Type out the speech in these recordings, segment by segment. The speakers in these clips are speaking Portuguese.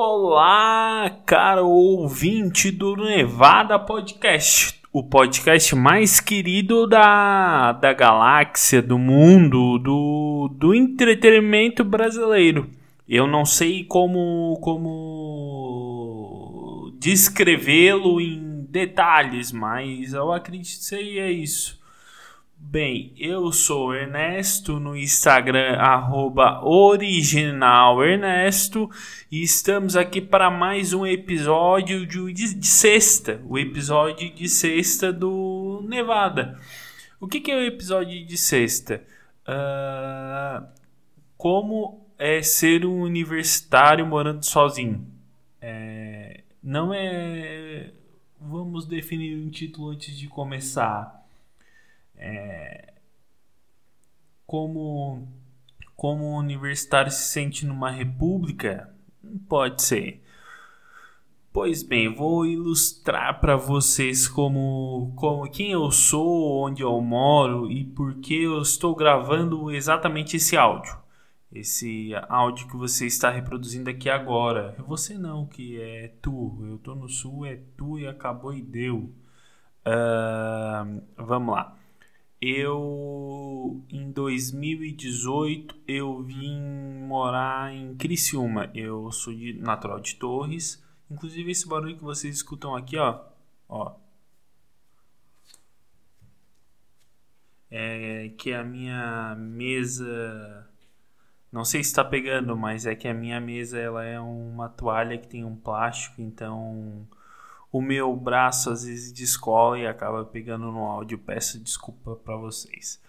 Olá, caro ouvinte do Nevada Podcast, o podcast mais querido da, da galáxia, do mundo, do, do entretenimento brasileiro. Eu não sei como, como descrevê-lo em detalhes, mas eu acredito que seria isso. Bem, eu sou Ernesto no Instagram, originalernesto, e estamos aqui para mais um episódio de, de, de, sexta, o episódio de sexta do Nevada. O que, que é o episódio de sexta? Uh, como é ser um universitário morando sozinho? É, não é. Vamos definir um título antes de começar é, como, como o universitário se sente numa república? Pode ser. Pois bem, vou ilustrar para vocês como, como quem eu sou, onde eu moro e por que eu estou gravando exatamente esse áudio. Esse áudio que você está reproduzindo aqui agora. Você não, que é tu. Eu tô no sul, é tu e acabou e deu. Uh, vamos lá. Eu em 2018 eu vim morar em Criciúma. Eu sou de, natural de Torres. Inclusive esse barulho que vocês escutam aqui, ó, ó. É que a minha mesa não sei se está pegando, mas é que a minha mesa ela é uma toalha que tem um plástico, então o meu braço às vezes descola e acaba pegando no áudio. Peço desculpa para vocês.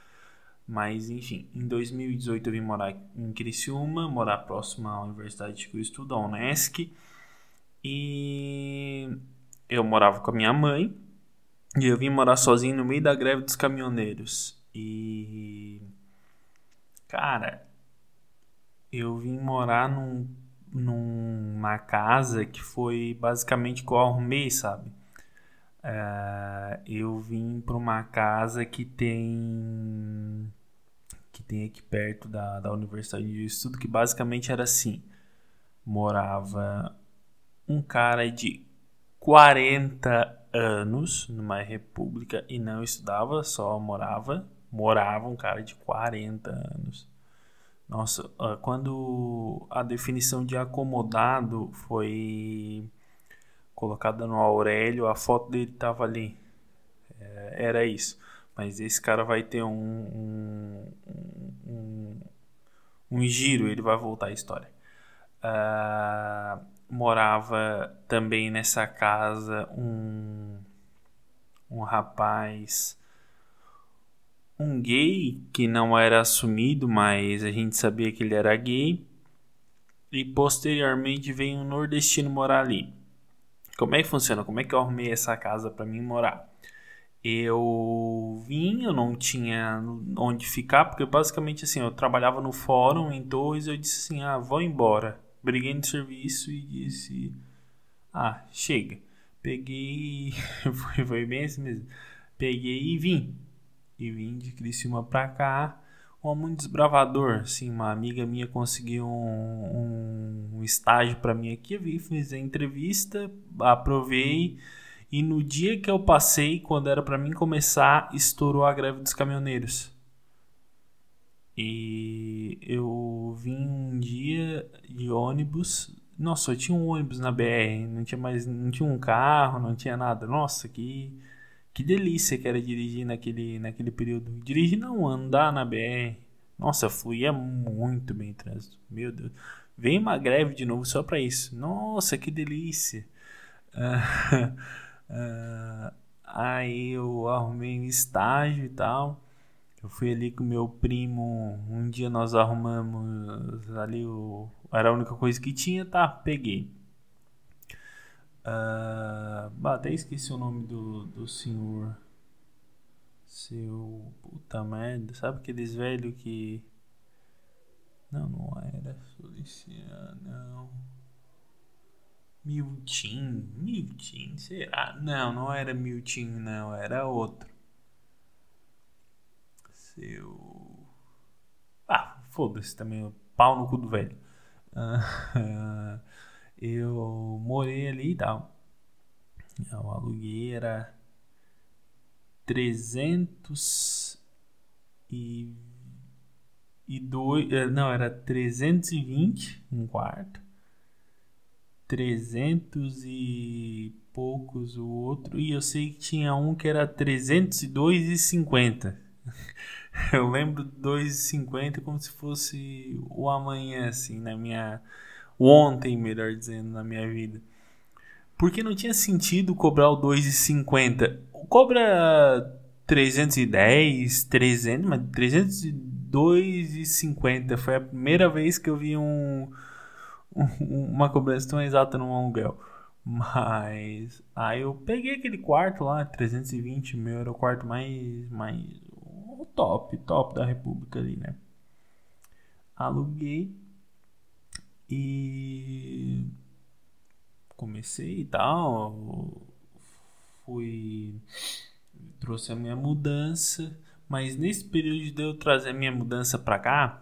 Mas enfim, em 2018 eu vim morar em Criciúma, morar próximo à universidade que eu estudo, a Unesc. E eu morava com a minha mãe. E eu vim morar sozinho no meio da greve dos caminhoneiros. E. Cara, eu vim morar num numa casa que foi basicamente que eu arrumei, sabe? Uh, eu vim para uma casa que tem que tem aqui perto da, da universidade de estudo que basicamente era assim morava um cara de 40 anos numa república e não estudava só morava morava um cara de 40 anos nossa, quando a definição de acomodado foi colocada no Aurélio, a foto dele tava ali. É, era isso. Mas esse cara vai ter um, um, um, um giro, ele vai voltar à história. Uh, morava também nessa casa um, um rapaz um gay que não era assumido, mas a gente sabia que ele era gay. E posteriormente veio um nordestino morar ali. Como é que funciona? Como é que eu arrumei essa casa para mim morar? Eu vim, eu não tinha onde ficar, porque basicamente assim, eu trabalhava no fórum em Torres, eu disse assim: "Ah, vou embora". Briguei no serviço e disse: "Ah, chega". Peguei, foi, foi bem assim mesmo. Peguei e vim e vim de Criciúma pra cá. Um homem desbravador, assim, uma amiga minha conseguiu um, um, um estágio para mim aqui, eu vi, fiz a entrevista, aprovei e no dia que eu passei, quando era para mim começar, estourou a greve dos caminhoneiros. E eu vim um dia de ônibus. Nossa, eu tinha um ônibus na BR, não tinha mais, não tinha um carro, não tinha nada. Nossa, que que delícia que era dirigir naquele, naquele período. Dirigir não, andar na BR. Nossa, fluía muito bem o trânsito. Meu Deus. Vem uma greve de novo só para isso. Nossa, que delícia. Uh, uh, aí eu arrumei um estágio e tal. Eu fui ali com meu primo. Um dia nós arrumamos ali o. Era a única coisa que tinha, tá? Peguei. Uh, até esqueci o nome do, do senhor. Seu. Puta merda. Sabe aqueles velhos que. Não, não era Feliciano, não. Miltim. Miltim, será? Não, não era Miltim, não. Era outro. Seu. Ah, foda-se também. Pau no cu do velho. Uh, eu morei ali e tal. O aluguei era 300 e, e dois, eh, não, era 320 um quarto. 300 e poucos o outro. E eu sei que tinha um que era 302,50. eu lembro 2,50 como se fosse o amanhã, assim, na minha. Ontem, melhor dizendo, na minha vida. Porque não tinha sentido cobrar o 2,50. Cobra 310, 300, mas 302,50. Foi a primeira vez que eu vi um uma cobrança tão exata num aluguel. Mas aí eu peguei aquele quarto lá, 320 mil, era o quarto mais, mais o top, top da República ali, né? Aluguei e comecei e tal, fui trouxe a minha mudança, mas nesse período de eu trazer a minha mudança para cá,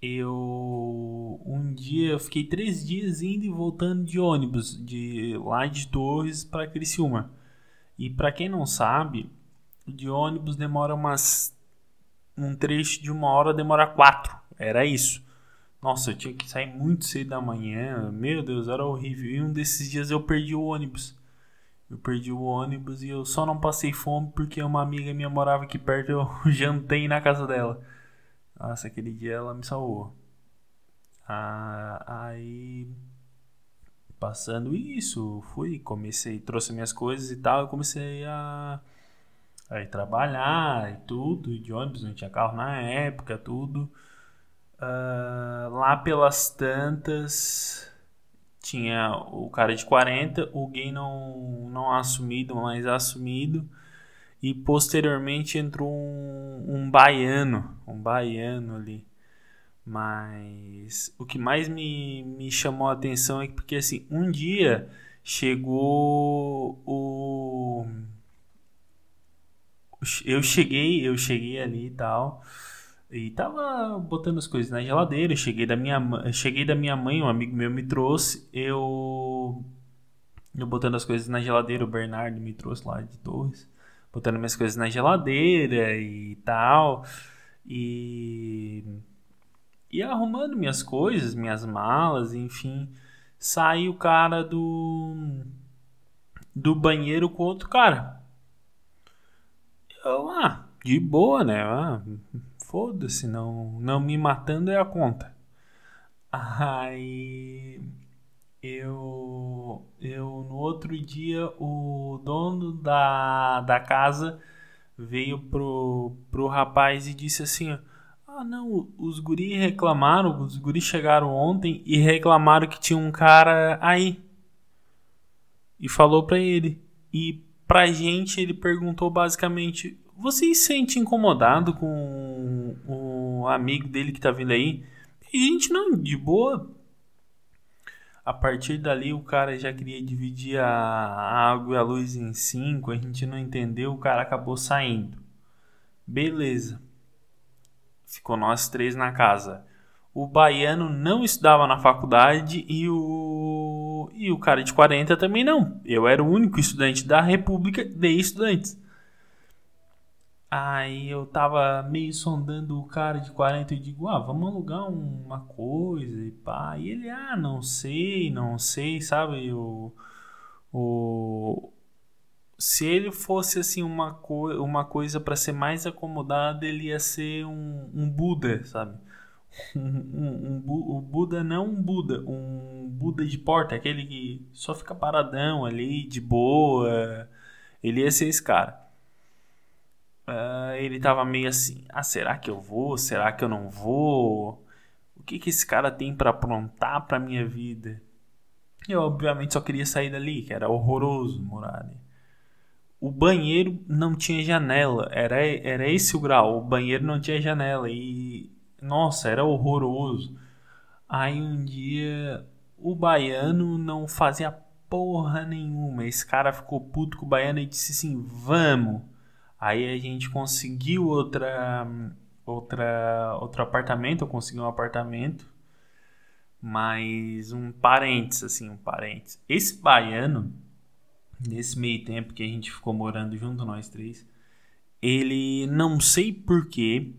eu um dia eu fiquei três dias indo e voltando de ônibus de lá de Torres para Criciúma. E para quem não sabe, de ônibus demora umas um trecho de uma hora demora quatro. Era isso. Nossa, eu tinha que sair muito cedo da manhã. Meu Deus, era horrível. E um desses dias eu perdi o ônibus. Eu perdi o ônibus e eu só não passei fome porque uma amiga minha morava aqui perto. Eu jantei na casa dela. Nossa, aquele dia ela me salvou. Ah, aí, passando isso, fui, comecei, trouxe minhas coisas e tal, eu comecei a, trabalhar e tudo, de ônibus, não tinha carro na época, tudo. Ah, lá pelas tantas, tinha o cara de 40, o gay não, não assumido, mas assumido e posteriormente entrou um, um baiano, um baiano ali. Mas o que mais me, me chamou a atenção é que porque assim, um dia chegou o eu cheguei, eu cheguei ali e tal. E tava botando as coisas na geladeira, cheguei da minha cheguei da minha mãe, um amigo meu me trouxe, eu eu botando as coisas na geladeira, o Bernardo me trouxe lá de Torres botando minhas coisas na geladeira e tal. E. E arrumando minhas coisas, minhas malas, enfim. Sai o cara do. Do banheiro com outro cara. Eu, ah, de boa, né? Ah, Foda-se, não, não me matando é a conta. Aí eu, eu no outro dia o dono da, da casa veio pro, pro rapaz e disse assim: Ah, não, os guri reclamaram, os guri chegaram ontem e reclamaram que tinha um cara aí. E falou pra ele. E pra gente ele perguntou basicamente: Você se sente incomodado com o amigo dele que tá vindo aí? E gente não, de boa a partir dali o cara já queria dividir a água e a luz em cinco, a gente não entendeu, o cara acabou saindo. Beleza. Ficou nós três na casa. O baiano não estudava na faculdade e o e o cara de 40 também não. Eu era o único estudante da República de estudantes. Aí eu tava meio sondando o cara de 40 e digo, ah, vamos alugar uma coisa e pá. E ele, ah, não sei, não sei, sabe? O, o, se ele fosse assim uma, co uma coisa para ser mais acomodada, ele ia ser um, um Buda, sabe? Um, um, um, o Buda não um Buda, um Buda de porta, aquele que só fica paradão ali, de boa. Ele ia ser esse cara. Uh, ele tava meio assim: ah, será que eu vou? Será que eu não vou? O que, que esse cara tem para aprontar pra minha vida? Eu, obviamente, só queria sair dali, que era horroroso morar ali. O banheiro não tinha janela, era, era esse o grau. O banheiro não tinha janela e, nossa, era horroroso. Aí um dia o baiano não fazia porra nenhuma. Esse cara ficou puto com o baiano e disse assim: Vamos. Aí a gente conseguiu outra, outra, outro apartamento, eu consegui um apartamento Mas um parênteses, assim, um parênteses. Esse baiano, nesse meio tempo que a gente ficou morando junto, nós três, ele não sei porquê,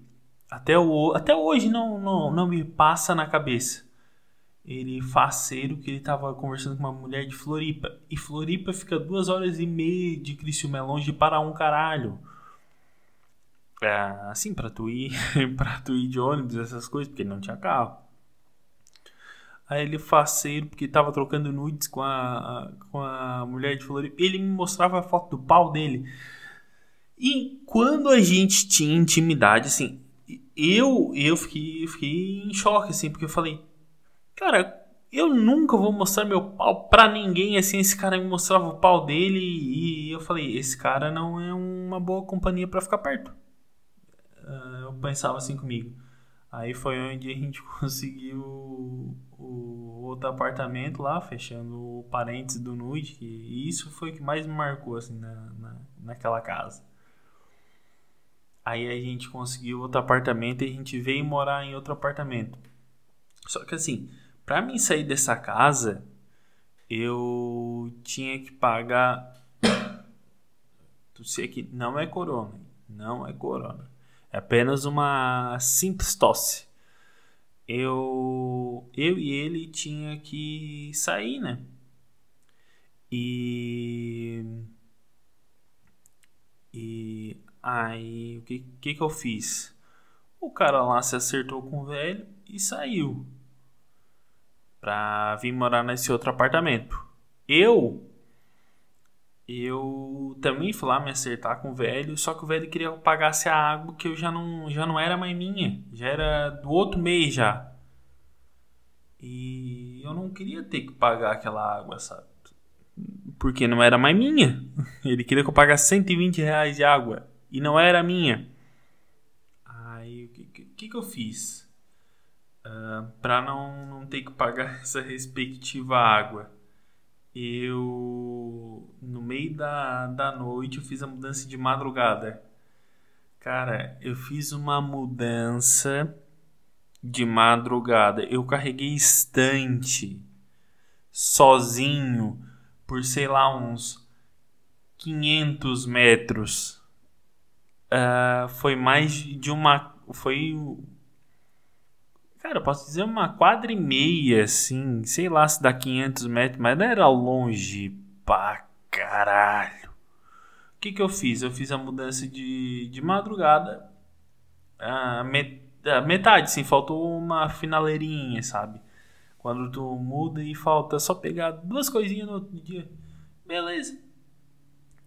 até, o, até hoje não, não, não me passa na cabeça. Ele faceiro que ele tava conversando com uma mulher de Floripa. E Floripa fica duas horas e meia de Criciúma, é longe para um caralho. É, assim, pra tu ir, pra tu ir de ônibus, essas coisas, porque não tinha carro. Aí ele faceiro, porque tava trocando nudes com a, a, com a mulher de Floripa. Ele me mostrava a foto do pau dele. E quando a gente tinha intimidade, assim, eu, eu fiquei, fiquei em choque, assim, porque eu falei, cara, eu nunca vou mostrar meu pau pra ninguém, assim, esse cara me mostrava o pau dele e eu falei, esse cara não é uma boa companhia para ficar perto. Uh, eu pensava assim comigo. Aí foi onde a gente conseguiu o outro apartamento lá, fechando o parênteses do nude, e isso foi o que mais me marcou, assim, na, na, naquela casa. Aí a gente conseguiu outro apartamento e a gente veio morar em outro apartamento. Só que assim, para mim sair dessa casa, eu tinha que pagar. Tu sei que não é corona, não é corona. É apenas uma simples tosse. Eu, eu e ele tinha que sair, né? E e aí o que, que que eu fiz? O cara lá se acertou com o velho e saiu pra vir morar nesse outro apartamento. Eu eu também fui lá me acertar com o velho, só que o velho queria que eu pagasse a água que eu já não, já não era mais minha, já era do outro mês já. E eu não queria ter que pagar aquela água, sabe? Porque não era mais minha. Ele queria que eu pagasse 120 reais de água e não era minha. Aí o que, que, que eu fiz? Ah, para não, não ter que pagar essa respectiva água eu no meio da, da noite eu fiz a mudança de madrugada. Cara, eu fiz uma mudança de madrugada. Eu carreguei estante sozinho por sei lá uns 500 metros. Uh, foi mais de uma. Foi Cara, eu posso dizer uma quadra e meia, assim, sei lá se dá 500 metros, mas não era longe pra caralho. O que que eu fiz? Eu fiz a mudança de, de madrugada, a, met, a metade, sim, faltou uma finaleirinha, sabe? Quando tu muda e falta só pegar duas coisinhas no outro dia. Beleza.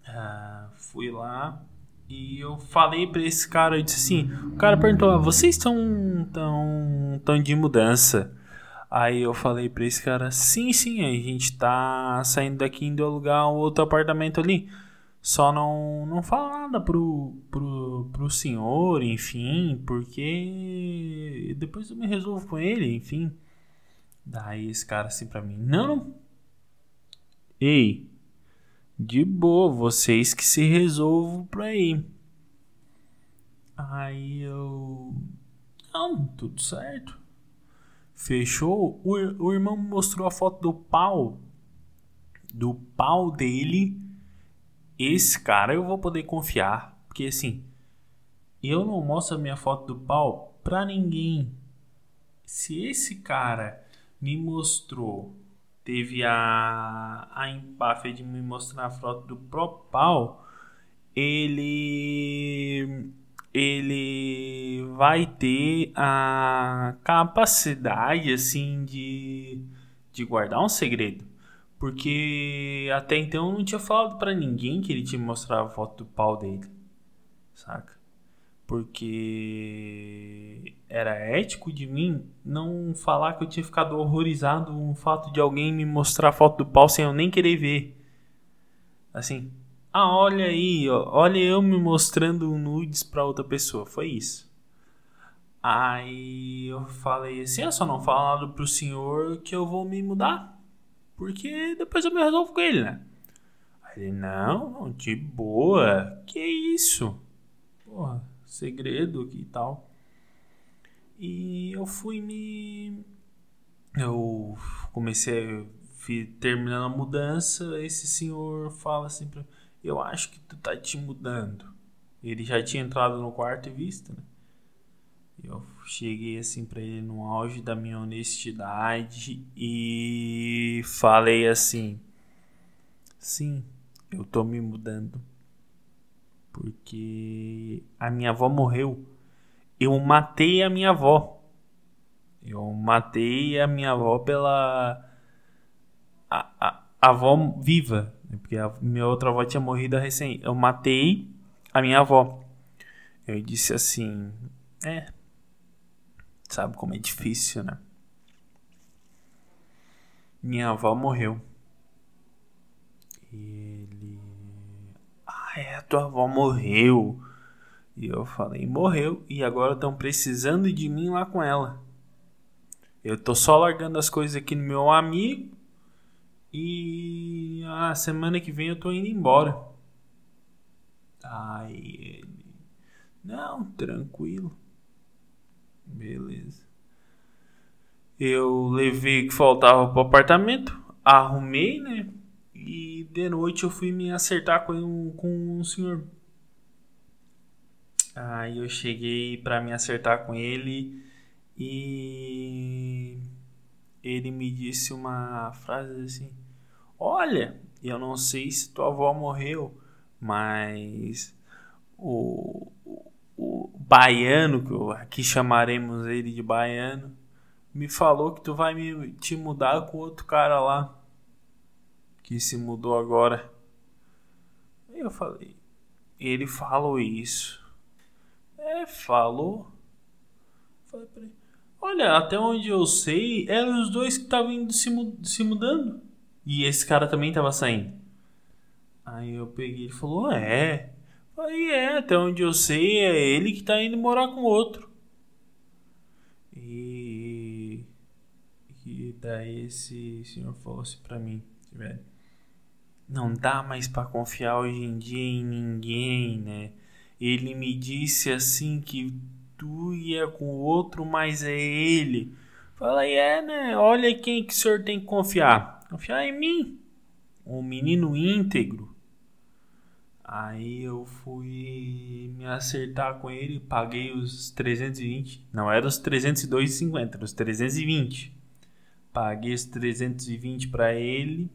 Ah, fui lá, e eu falei para esse cara, eu disse assim, o cara perguntou, ah, vocês estão tão, tão de mudança? Aí eu falei para esse cara, sim, sim, a gente tá saindo daqui indo alugar um outro apartamento ali. Só não, não fala nada pro, pro, pro senhor, enfim, porque depois eu me resolvo com ele, enfim. Daí esse cara assim pra mim, não, Ei, de boa, vocês que se resolvam pra ir. Aí eu. Não, tudo certo. Fechou. O, o irmão mostrou a foto do pau. Do pau dele. Esse cara eu vou poder confiar. Porque assim. Eu não mostro a minha foto do pau pra ninguém. Se esse cara me mostrou teve a, a empáfia de me mostrar a foto do próprio pau, ele ele vai ter a capacidade assim de, de guardar um segredo. Porque até então eu não tinha falado para ninguém que ele tinha mostrado a foto do pau dele. Saca? porque era ético de mim não falar que eu tinha ficado horrorizado com o fato de alguém me mostrar a foto do pau sem eu nem querer ver. Assim, ah, olha aí, olha eu me mostrando nudes para outra pessoa. Foi isso. Aí eu falei assim: eu só não falo pro senhor que eu vou me mudar. Porque depois eu me resolvo com ele, né? Aí ele: não, de boa. Que isso? Porra segredo e tal. E eu fui me eu comecei fui terminando a mudança, esse senhor fala assim pra eu acho que tu tá te mudando. Ele já tinha entrado no quarto e visto, né? Eu cheguei assim para ele no auge da minha honestidade e falei assim: Sim, eu tô me mudando. Porque a minha avó morreu. Eu matei a minha avó. Eu matei a minha avó pela. A, a, a avó viva. Né? Porque a minha outra avó tinha morrido recém. Eu matei a minha avó. Eu disse assim: É, Sabe como é difícil, né? Minha avó morreu. E ele. Ah, é, tua avó morreu. E eu falei, morreu. E agora estão precisando de mim lá com ela. Eu tô só largando as coisas aqui no meu amigo. E a semana que vem eu tô indo embora. Aí ele. Não, tranquilo. Beleza. Eu levei o que faltava pro apartamento, arrumei, né? E de noite eu fui me acertar com, com um senhor. Aí eu cheguei para me acertar com ele e ele me disse uma frase assim: Olha, eu não sei se tua avó morreu, mas o, o baiano, que aqui chamaremos ele de baiano, me falou que tu vai me, te mudar com outro cara lá, que se mudou agora. Eu falei, ele falou isso. É, falou. Falei pra ele, olha, até onde eu sei, eram os dois que estavam indo se, se mudando. E esse cara também tava saindo. Aí eu peguei e falou, é. Aí é, até onde eu sei, é ele que tá indo morar com outro. E. E daí esse senhor falou assim pra mim, velho. Não dá mais para confiar hoje em dia em ninguém, né? Ele me disse assim que tu ia com outro, mas é ele. Falei, é, né? Olha quem que o senhor tem que confiar. Confiar em mim. Um menino íntegro Aí eu fui me acertar com ele, paguei os 320. Não era os 302,50, era os 320. Paguei os 320 para ele.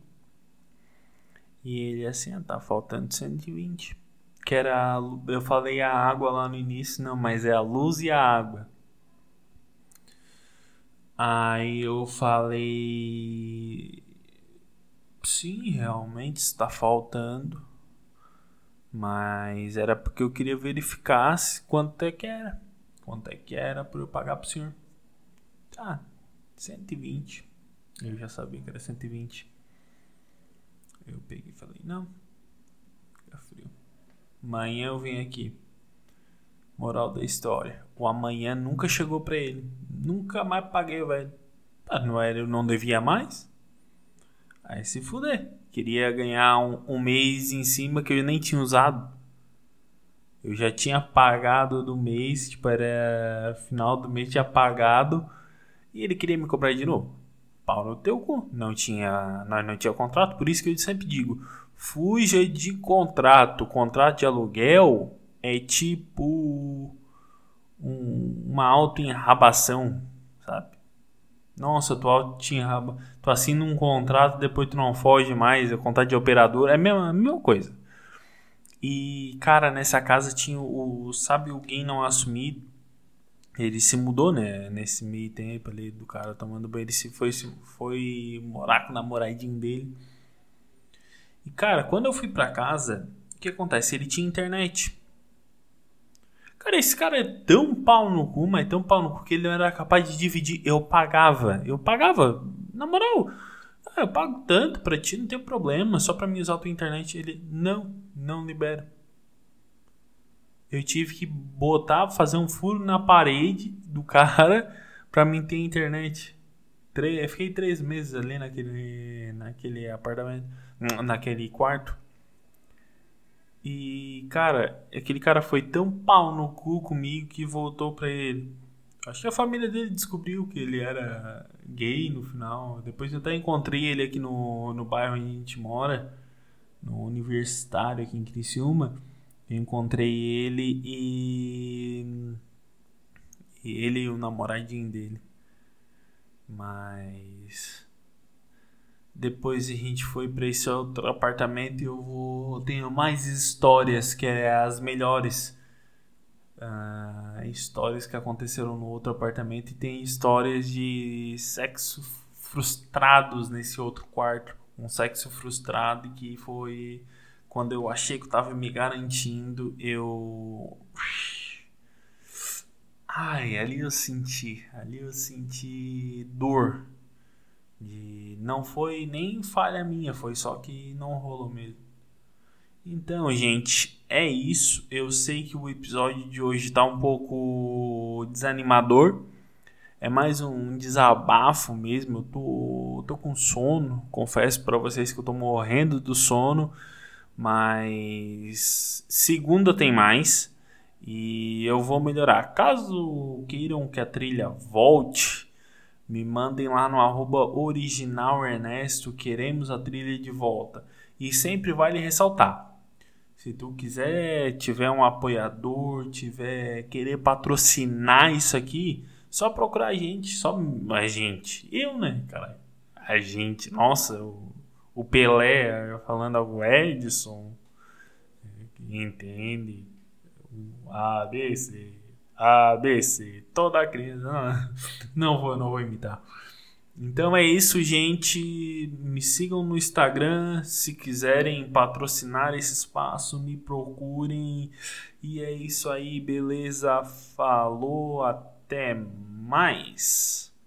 E ele assim, ah, tá faltando 120. Que era, eu falei a água lá no início, não, mas é a luz e a água. Aí eu falei, sim, realmente está faltando. Mas era porque eu queria verificar quanto é que era. Quanto é que era para eu pagar pro senhor. Tá, 120. Eu já sabia que era 120. Eu peguei e falei, não. Amanhã eu venho aqui. Moral da história. O amanhã nunca chegou pra ele. Nunca mais paguei, velho. Ah, não era, eu não devia mais? Aí se fuder. Queria ganhar um, um mês em cima que eu nem tinha usado. Eu já tinha pagado do mês, tipo, era final do mês, tinha pagado. E ele queria me cobrar de novo. Pau no teu cu. Não tinha, nós não tinha contrato, por isso que eu sempre digo: fuja de contrato. Contrato de aluguel é tipo um, uma auto-enrabação, sabe? Nossa, tu tinha tu assina um contrato, depois tu não foge mais, é contrato de operador, é a mesma, a mesma coisa. E, cara, nessa casa tinha o, sabe, alguém não assumido. Ele se mudou, né, nesse meio tempo ali do cara tomando banho, ele se foi, se foi morar com o namoradinho dele. E, cara, quando eu fui pra casa, o que acontece? Ele tinha internet. Cara, esse cara é tão pau no cu, mas tão pau no cu que ele não era capaz de dividir. Eu pagava. Eu pagava. Na moral, ah, eu pago tanto pra ti, não tem problema. Só pra me usar a tua internet. Ele, não, não libera. Eu tive que botar, fazer um furo na parede do cara pra mim ter internet. Eu fiquei três meses ali naquele, naquele apartamento, naquele quarto. E, cara, aquele cara foi tão pau no cu comigo que voltou pra ele. Acho que a família dele descobriu que ele era gay no final. Depois eu até encontrei ele aqui no, no bairro onde a gente mora, no universitário aqui em Criciúma. Eu encontrei ele e. e ele e o namoradinho dele. Mas. Depois a gente foi para esse outro apartamento e eu vou. Tenho mais histórias que é as melhores uh, histórias que aconteceram no outro apartamento e tem histórias de sexo frustrados nesse outro quarto. Um sexo frustrado que foi quando eu achei que eu tava me garantindo, eu. Ai, ali eu senti, ali eu senti dor. De não foi nem falha minha, foi só que não rolou mesmo. Então, gente, é isso. Eu sei que o episódio de hoje tá um pouco desanimador. É mais um desabafo mesmo. Eu tô, tô com sono. Confesso para vocês que eu tô morrendo do sono. Mas segunda tem mais. E eu vou melhorar. Caso queiram que a trilha volte, me mandem lá no arroba original Ernesto. Queremos a trilha de volta. E sempre vale ressaltar se tu quiser, tiver um apoiador, tiver querer patrocinar isso aqui, só procurar a gente, só a gente. Eu, né, cara? A gente, nossa, o, o Pelé falando algo Edson, entende? O ABC, ABC, toda a criança. Não, não vou, não vou imitar. Então é isso, gente. Me sigam no Instagram. Se quiserem patrocinar esse espaço, me procurem. E é isso aí, beleza? Falou, até mais.